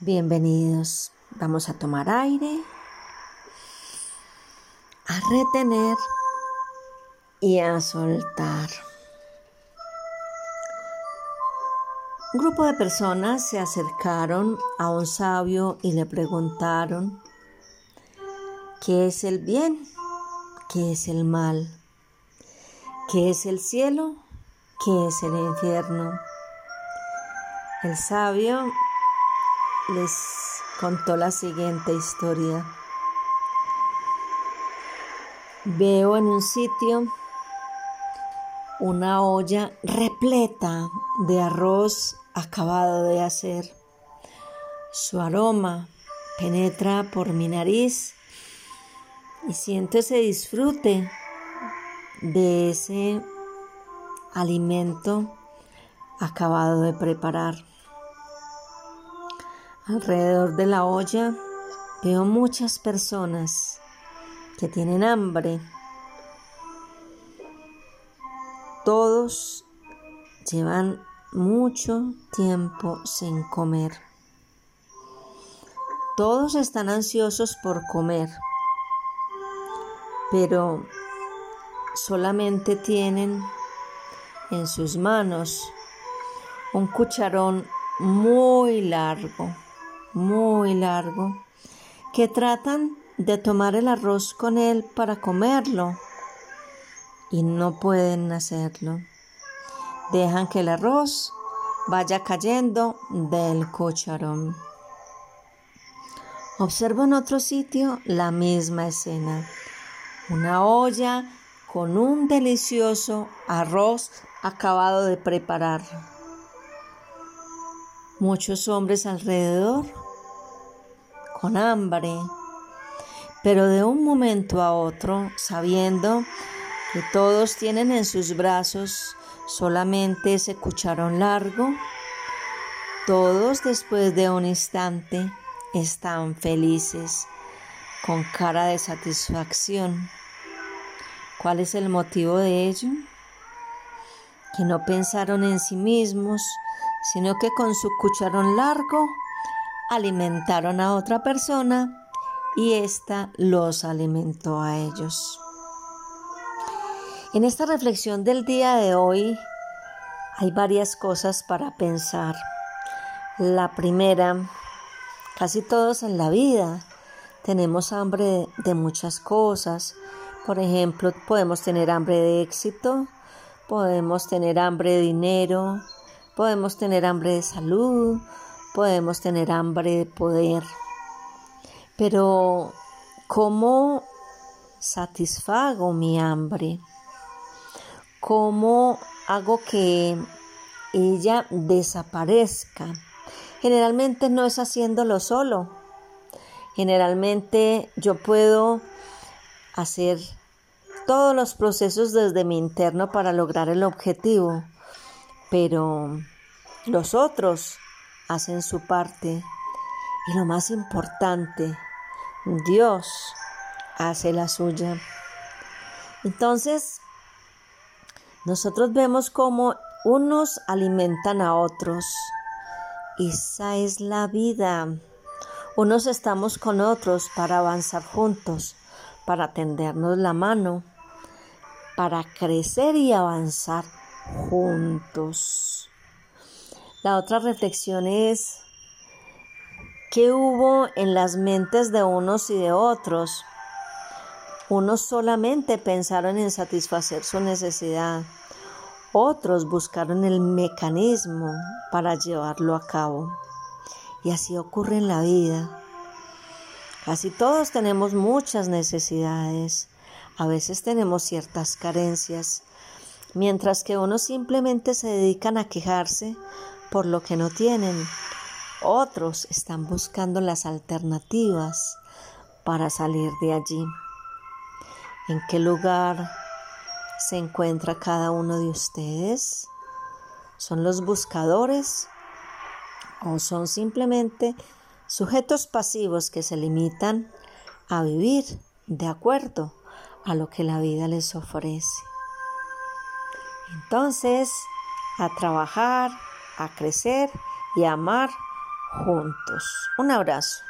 Bienvenidos. Vamos a tomar aire, a retener y a soltar. Un grupo de personas se acercaron a un sabio y le preguntaron, ¿qué es el bien? ¿Qué es el mal? ¿Qué es el cielo? ¿Qué es el infierno? El sabio les contó la siguiente historia. Veo en un sitio una olla repleta de arroz acabado de hacer. Su aroma penetra por mi nariz y siento ese disfrute de ese alimento acabado de preparar. Alrededor de la olla veo muchas personas que tienen hambre. Todos llevan mucho tiempo sin comer. Todos están ansiosos por comer, pero solamente tienen en sus manos un cucharón muy largo muy largo, que tratan de tomar el arroz con él para comerlo y no pueden hacerlo. Dejan que el arroz vaya cayendo del cucharón. Observo en otro sitio la misma escena. Una olla con un delicioso arroz acabado de preparar muchos hombres alrededor con hambre, pero de un momento a otro, sabiendo que todos tienen en sus brazos solamente ese cucharón largo, todos después de un instante están felices, con cara de satisfacción. ¿Cuál es el motivo de ello? Que no pensaron en sí mismos, sino que con su cucharón largo alimentaron a otra persona y ésta los alimentó a ellos. En esta reflexión del día de hoy hay varias cosas para pensar. La primera, casi todos en la vida tenemos hambre de muchas cosas. Por ejemplo, podemos tener hambre de éxito, podemos tener hambre de dinero, Podemos tener hambre de salud, podemos tener hambre de poder. Pero, ¿cómo satisfago mi hambre? ¿Cómo hago que ella desaparezca? Generalmente no es haciéndolo solo. Generalmente yo puedo hacer todos los procesos desde mi interno para lograr el objetivo pero los otros hacen su parte y lo más importante, Dios hace la suya. Entonces, nosotros vemos cómo unos alimentan a otros. Esa es la vida. Unos estamos con otros para avanzar juntos, para tendernos la mano, para crecer y avanzar juntos. La otra reflexión es, ¿qué hubo en las mentes de unos y de otros? Unos solamente pensaron en satisfacer su necesidad, otros buscaron el mecanismo para llevarlo a cabo. Y así ocurre en la vida. Casi todos tenemos muchas necesidades, a veces tenemos ciertas carencias mientras que unos simplemente se dedican a quejarse por lo que no tienen. Otros están buscando las alternativas para salir de allí. ¿En qué lugar se encuentra cada uno de ustedes? ¿Son los buscadores o son simplemente sujetos pasivos que se limitan a vivir de acuerdo a lo que la vida les ofrece? Entonces, a trabajar, a crecer y a amar juntos. Un abrazo.